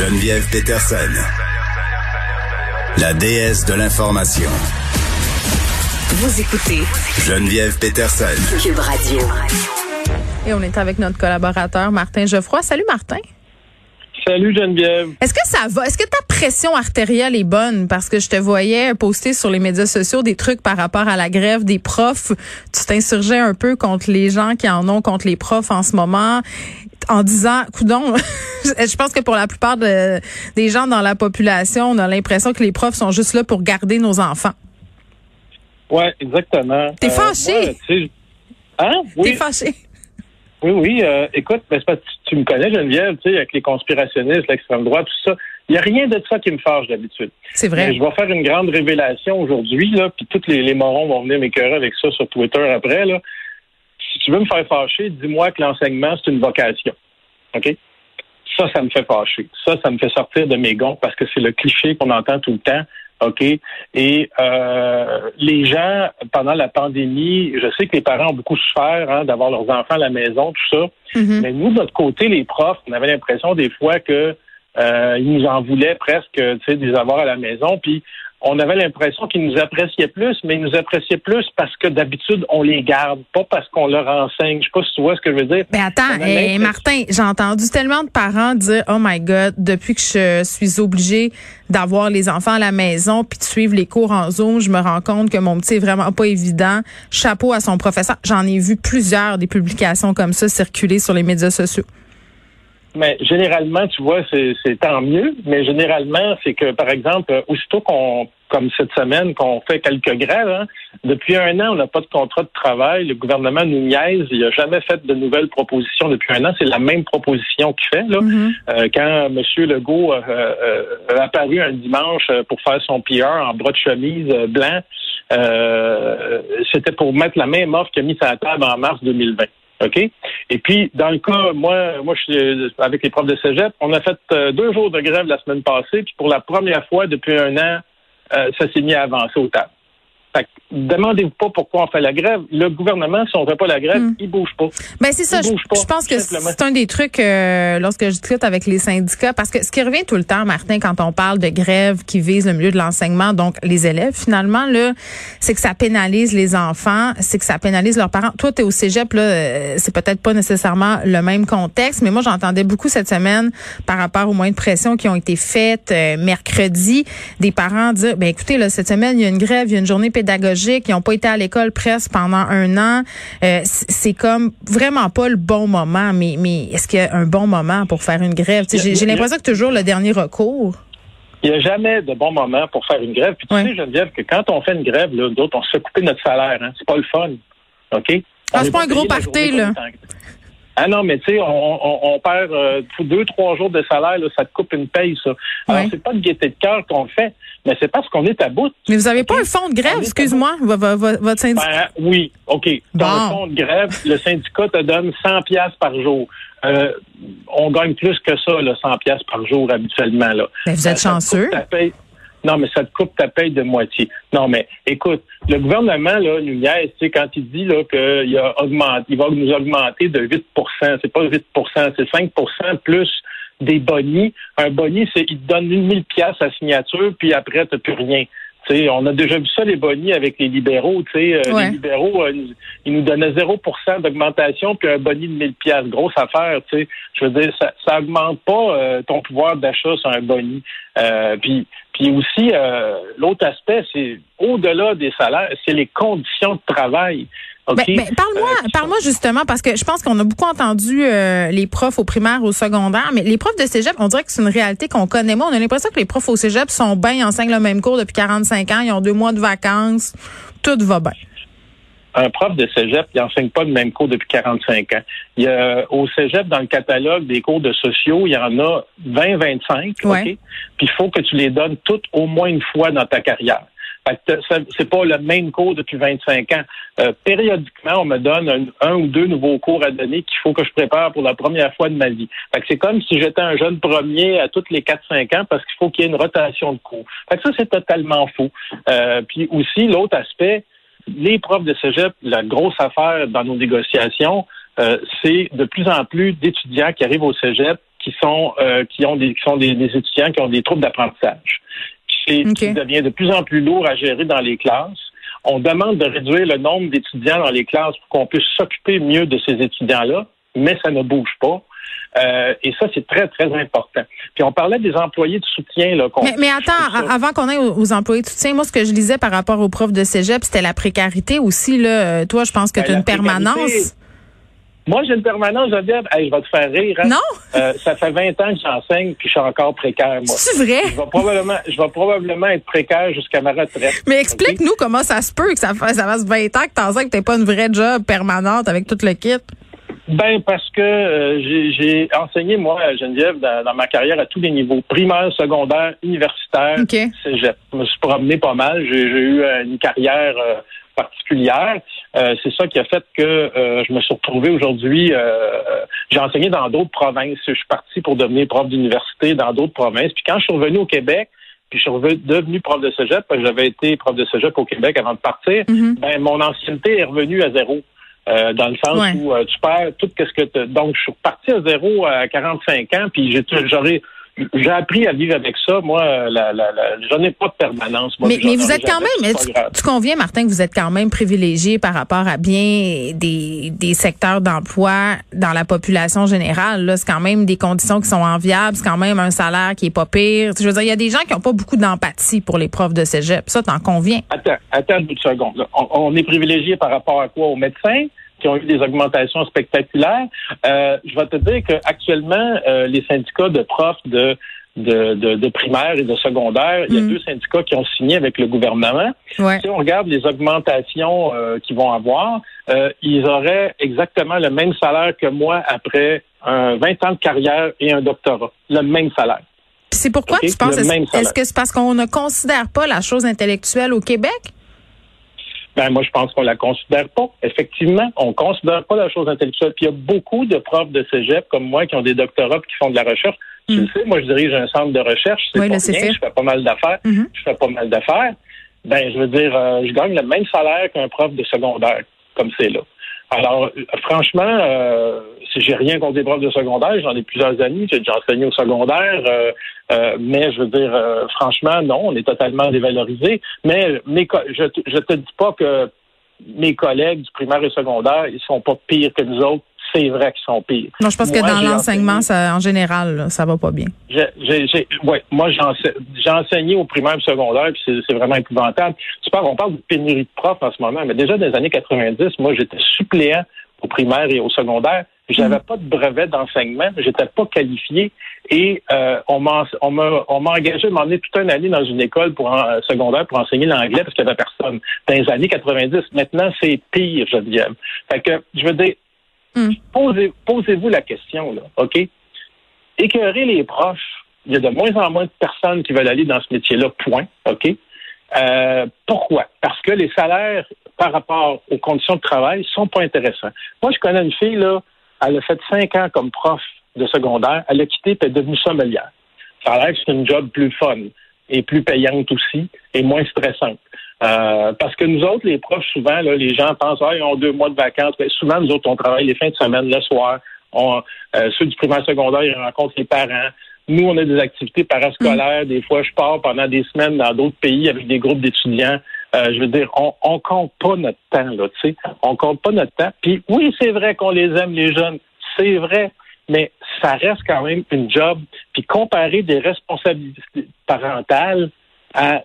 Geneviève Peterson, la déesse de l'information. Vous écoutez Geneviève Peterson. Cube Radio. Et on est avec notre collaborateur Martin Geoffroy. Salut Martin. Salut Geneviève. Est-ce que ça va? Est-ce que ta pression artérielle est bonne? Parce que je te voyais poster sur les médias sociaux des trucs par rapport à la grève des profs. Tu t'insurgeais un peu contre les gens qui en ont contre les profs en ce moment en disant, coudon, je pense que pour la plupart des gens dans la population, on a l'impression que les profs sont juste là pour garder nos enfants. Oui, exactement. T'es euh, fâché? hein? Oui. T'es fâché? Oui, oui. Euh, écoute, ben, pas, tu, me connais, Geneviève, tu sais, avec les conspirationnistes, l'extrême droite, tout ça. Il n'y a rien de ça qui me fâche d'habitude. C'est vrai. je vais faire une grande révélation aujourd'hui, là, puis tous les, les morons vont venir m'écœurer avec ça sur Twitter après, là. Si tu veux me faire fâcher, dis-moi que l'enseignement, c'est une vocation. OK? Ça, ça me fait fâcher. Ça, ça me fait sortir de mes gonds parce que c'est le cliché qu'on entend tout le temps. OK? Et euh, les gens, pendant la pandémie, je sais que les parents ont beaucoup souffert hein, d'avoir leurs enfants à la maison, tout ça. Mm-hmm. Mais nous, de notre côté, les profs, on avait l'impression des fois que euh, ils nous en voulaient presque, tu sais, des avoir à la maison. Puis on avait l'impression qu'ils nous appréciaient plus, mais ils nous appréciaient plus parce que d'habitude, on les garde, pas parce qu'on leur enseigne. Je sais pas si tu vois ce que je veux dire. Mais attends, hey, Martin, j'ai entendu tellement de parents dire, oh my God, depuis que je suis obligée d'avoir les enfants à la maison puis de suivre les cours en Zoom, je me rends compte que mon petit est vraiment pas évident. Chapeau à son professeur. J'en ai vu plusieurs des publications comme ça circuler sur les médias sociaux. Mais généralement, tu vois, c'est tant mieux. Mais généralement, c'est que, par exemple, aussitôt qu'on, comme cette semaine, qu'on fait quelques grèves, hein, depuis un an, on n'a pas de contrat de travail. Le gouvernement nous niaise. Il n'a jamais fait de nouvelles propositions depuis un an. C'est la même proposition qu'il fait. Là. Mm-hmm. Euh, quand M. Legault euh, euh, a apparu un dimanche pour faire son PR en bras de chemise blanc, c'était pour mettre la même offre qu'il a mis sur la table en mars 2020. OK? Et puis, dans le cas, moi, moi, je suis avec les profs de cégep, on a fait euh, deux jours de grève la semaine passée, puis pour la première fois depuis un an, euh, ça s'est mis à avancer au table. Demandez-vous pas pourquoi on fait la grève. Le gouvernement, si on fait pas la grève, Hmm. il bouge pas. Ben c'est ça. Je, je pense que c'est un des trucs euh, lorsque je discute avec les syndicats, parce que ce qui revient tout le temps, Martin, quand on parle de grève qui vise le milieu de l'enseignement, donc les élèves, finalement là, c'est que ça pénalise les enfants, c'est que ça pénalise leurs parents. Toi, t'es au cégep là, euh, c'est peut-être pas nécessairement le même contexte, mais moi j'entendais beaucoup cette semaine par rapport aux moyens de pression qui ont été faites euh, mercredi, des parents dire, ben écoutez là, cette semaine il y a une grève, il y a une journée pédagogiques, ils n'ont pas été à l'école presque pendant un an. Euh, c'est comme vraiment pas le bon moment. Mais, mais est-ce qu'il y a un bon moment pour faire une grève? J'ai l'impression que toujours le dernier recours. Il n'y a jamais de bon moment pour faire une grève. Puis tu sais, Geneviève, que quand on fait une grève, d'autres, on se fait couper notre salaire. Hein. C'est pas le fun. OK? Ah, c'est est pas un gros party, journée là. Ah non, mais tu sais, on, on, on perd euh, deux, trois jours de salaire, là, ça te coupe une paye, ça. Alors, c'est pas de gaieté de cœur qu'on le fait, mais c'est parce qu'on est à bout. Mais vous avez pas un fonds de grève, excuse-moi, vo- vo- vo- votre syndicat. Ben, oui, OK. Dans Bon. le fond de grève, le syndicat te donne 100 pièces par jour. Euh, on gagne plus que ça, là, 100 pièces par jour habituellement. Là. Ben, vous êtes Ça- te chanceux. Non, mais ça te coupe ta paye de moitié. Non, mais écoute, le gouvernement, là, nous sais, quand il dit là, qu'il a augmenté, il va nous augmenter de 8% c'est pas 8% c'est 5% plus des bonnies. Un boni, c'est il te donne une 1000 pièces à signature, puis après, tu plus rien. Tu sais, on a déjà vu ça, les bonnies, avec les libéraux. tu sais, euh, Ouais. Les libéraux, euh, ils nous donnaient 0% d'augmentation, puis un boni de 1000 pièces Grosse affaire, tu sais. Je veux dire, ça, ça augmente pas euh, ton pouvoir d'achat sur un boni. Euh, puis, puis aussi, euh, l'autre aspect, c'est au-delà des salaires, c'est les conditions de travail. OK? Ben, ben, parle-moi, Euh, parle-moi justement parce que je pense qu'on a beaucoup entendu euh, les profs au primaire, au secondaire, mais les profs de cégep, on dirait que c'est une réalité qu'on connaît moins. On a l'impression que les profs au cégep sont bien, enseignent le même cours depuis 45 ans, ils ont deux mois de vacances, tout va bien. Un prof de cégep, il n'enseigne pas le même cours depuis 45 ans. Il y a, au cégep, dans le catalogue des cours de sociaux, il y en a 20, 25, OK? Puis il faut que tu les donnes toutes au moins une fois dans ta carrière. C'est pas le même cours depuis 25 ans. Euh, périodiquement, on me donne un, ou deux nouveaux cours à donner qu'il faut que je prépare pour la première fois de ma vie. c'est comme si j'étais un jeune premier à toutes les 4-5 ans parce qu'il faut qu'il y ait une rotation de cours. Fait que ça, c'est totalement faux. Euh, puis aussi, l'autre aspect, les profs de cégep, la grosse affaire dans nos négociations, euh, c'est de plus en plus d'étudiants qui arrivent au cégep qui sont qui ont des qui sont des, étudiants qui ont des troubles d'apprentissage qui devient de plus en plus lourd à gérer dans les classes. On demande de réduire le nombre d'étudiants dans les classes pour qu'on puisse s'occuper mieux de ces étudiants-là, mais ça ne bouge pas. Euh, et ça, c'est très, très important. Puis on parlait des employés de soutien. Là, mais, mais, attends, avant qu'on aille aux, employés de soutien, moi, ce que je lisais par rapport aux profs de cégep, c'était la précarité aussi. Là. Euh, toi, je pense que ben, tu as une permanence. Moi, j'ai une permanence, Geneviève. Hey, je vais te faire rire. Hein? Non? Euh, ça fait 20 ans que j'enseigne, puis je suis encore précaire, moi. C'est vrai? Je vais probablement, je vais probablement être précaire jusqu'à ma retraite. Mais explique-nous comment ça se peut que ça, fasse, ça fasse 20 ans que t'enseignes, que t'es pas une vraie job permanente avec tout le kit. Ben parce que euh, j'ai enseigné moi Geneviève dans, ma carrière à tous les niveaux primaire, secondaire, universitaire, okay. cégep. Je me suis promené pas mal. J'ai eu une carrière euh, particulière. Euh, c'est ça qui a fait que euh, je me suis retrouvé aujourd'hui. Euh, j'ai enseigné dans d'autres provinces. Je suis parti pour devenir prof d'université dans d'autres provinces. Puis quand je suis revenu au Québec, puis je suis revenu, devenu prof de cégep, parce que j'avais été prof de cégep au Québec avant de partir, mm-hmm. ben, mon ancienneté est revenue à zéro. Dans le sens où tu perds tout ce que donc je suis reparti à zéro à 45 ans puis j'aurais j'ai appris à vivre avec ça. Moi, la, la, la, j'en ai pas de permanence. mais, mais vous êtes quand même, tu, conviens, Martin, que vous êtes quand même privilégié par rapport à bien des, des secteurs d'emploi dans la population générale. Là, c'est quand même des conditions qui sont enviables. C'est quand même un salaire qui est pas pire. Je veux dire, il y a des gens qui n'ont pas beaucoup d'empathie pour les profs de cégep. Ça, t'en conviens? Attends, attends une seconde. On, on est privilégié par rapport à quoi? Aux médecins? Qui ont eu des augmentations spectaculaires. Euh, je vais te dire qu'actuellement, euh, les syndicats de profs de de, de, primaire et de secondaire, il y a mm. deux syndicats qui ont signé avec le gouvernement. Si on regarde les augmentations euh, qu'ils vont avoir, euh, ils auraient exactement le même salaire que moi après un 20 ans de carrière et un doctorat. Le même salaire. C'est pourquoi tu penses, est-ce que c'est parce qu'on ne considère pas la chose intellectuelle au Québec? Ben, moi, je pense qu'on la considère pas. Effectivement, on considère pas la chose intellectuelle. Puis il y a beaucoup de profs de cégep comme moi qui ont des doctorats et qui font de la recherche. Tu le mm. sais, moi, je dirige un centre de recherche. C'est pas je fais pas mal d'affaires. Mm-hmm. Je fais pas mal d'affaires. Ben, je veux dire, euh, je gagne le même salaire qu'un prof de secondaire, comme c'est là. Alors, euh, franchement, euh, si j'ai rien contre des profs de secondaire, j'en ai plusieurs amis, j'ai déjà enseigné au secondaire, euh, euh, mais je veux dire, franchement, non, on est totalement dévalorisé. Mais mes, je, je te dis pas que mes collègues du primaire et secondaire, ils sont pas pires que nous autres c'est vrai qu'ils sont pires. Non, je pense que dans l'enseignement, en général, ça va pas bien. ouais, moi, j'ai enseigné au primaire et secondaire, puis c'est vraiment épouvantable. Tu parles, on parle de pénurie de profs en ce moment, mais déjà dans les années 90, moi, j'étais suppléant au primaire et au secondaire. J'avais mm. pas de brevet d'enseignement, j'étais pas qualifié et euh, on m'a on engagé à m'emmener toute une année dans une école pour en, secondaire pour enseigner l'anglais parce qu'il y avait personne. Dans les années 90, maintenant c'est pire, je dirais. Fait que je veux dire Hmm. Posez, posez-vous la question, là, OK? Écœurer les proches, il y a de moins en moins de personnes qui veulent aller dans ce métier-là, point, OK? Euh, pourquoi? Parce que les salaires par rapport aux conditions de travail sont pas intéressants. Moi, je connais une fille, là, elle a fait cinq ans comme prof de secondaire, elle a quitté et est devenue sommelière. Ça a l'air c'est une job plus fun et plus payante aussi et moins stressante. Euh, parce que nous autres, les profs, souvent, là, les gens pensent ah, ils ont deux mois de vacances. Mais souvent, nous autres, on travaille les fins de semaine, le soir. On, euh, ceux du primaire secondaire, ils rencontrent les parents. Nous, on a des activités parascolaires. Des fois, je pars pendant des semaines dans d'autres pays avec des groupes d'étudiants. Euh, je veux dire, on, on compte pas notre temps, là, tu sais. On compte pas notre temps. Puis oui, c'est vrai qu'on les aime, les jeunes. C'est vrai. Mais ça reste quand même une job. Puis comparer des responsabilités parentales à,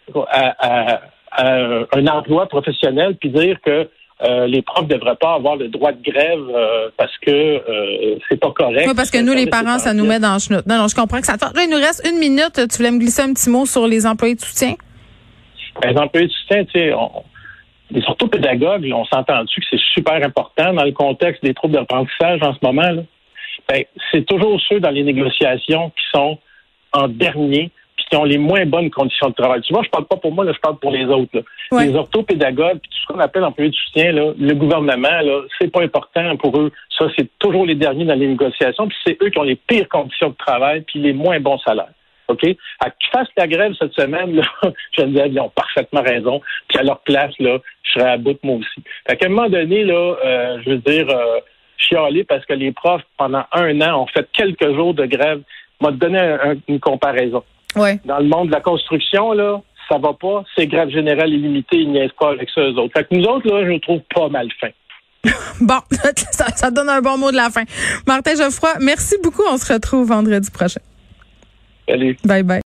à euh, un emploi professionnel puis dire que euh, les profs ne devraient pas avoir le droit de grève euh, parce que c'est pas correct. Oui, parce que nous, les parents, ça nous met dans le chenoute. Non, non, je comprends que ça. Là, il nous reste une minute. Tu voulais me glisser un petit mot sur les employés de soutien? Ben, les employés de soutien, tu sais, les orthopédagogues, on s'entend-tu que c'est super important dans le contexte des troubles d'apprentissage en ce moment? Là? Ben, c'est toujours ceux dans les négociations qui sont en dernier qui ont les moins bonnes conditions de travail. Tu vois, je parle pas pour moi, là, je parle pour les autres. Les orthopédagogues, tout ce qu'on appelle employés de soutien, là, le gouvernement, là, c'est pas important pour eux. Ça, c'est toujours les derniers dans les négociations, puis c'est eux qui ont les pires conditions de travail, puis les moins bons salaires. OK? À qu'ils fassent la grève cette semaine, là, Geneviève, ils ont parfaitement raison. Puis à leur place, là, je serais à bout de moi aussi. Fait qu'à un moment donné, là, euh, je veux dire, euh, chialer parce que les profs, pendant un an, ont fait quelques jours de grève. M'a donné une comparaison. Ouais. Dans le monde de la construction, là, ça va pas. C'est grève générale illimitée, ils niaisent pas avec ça, eux autres. Fait que nous autres, là, je trouve pas mal fin. bon, ça, ça donne un bon mot de la fin. Martin Geoffroy, merci beaucoup. On se retrouve vendredi prochain. Salut. Bye bye.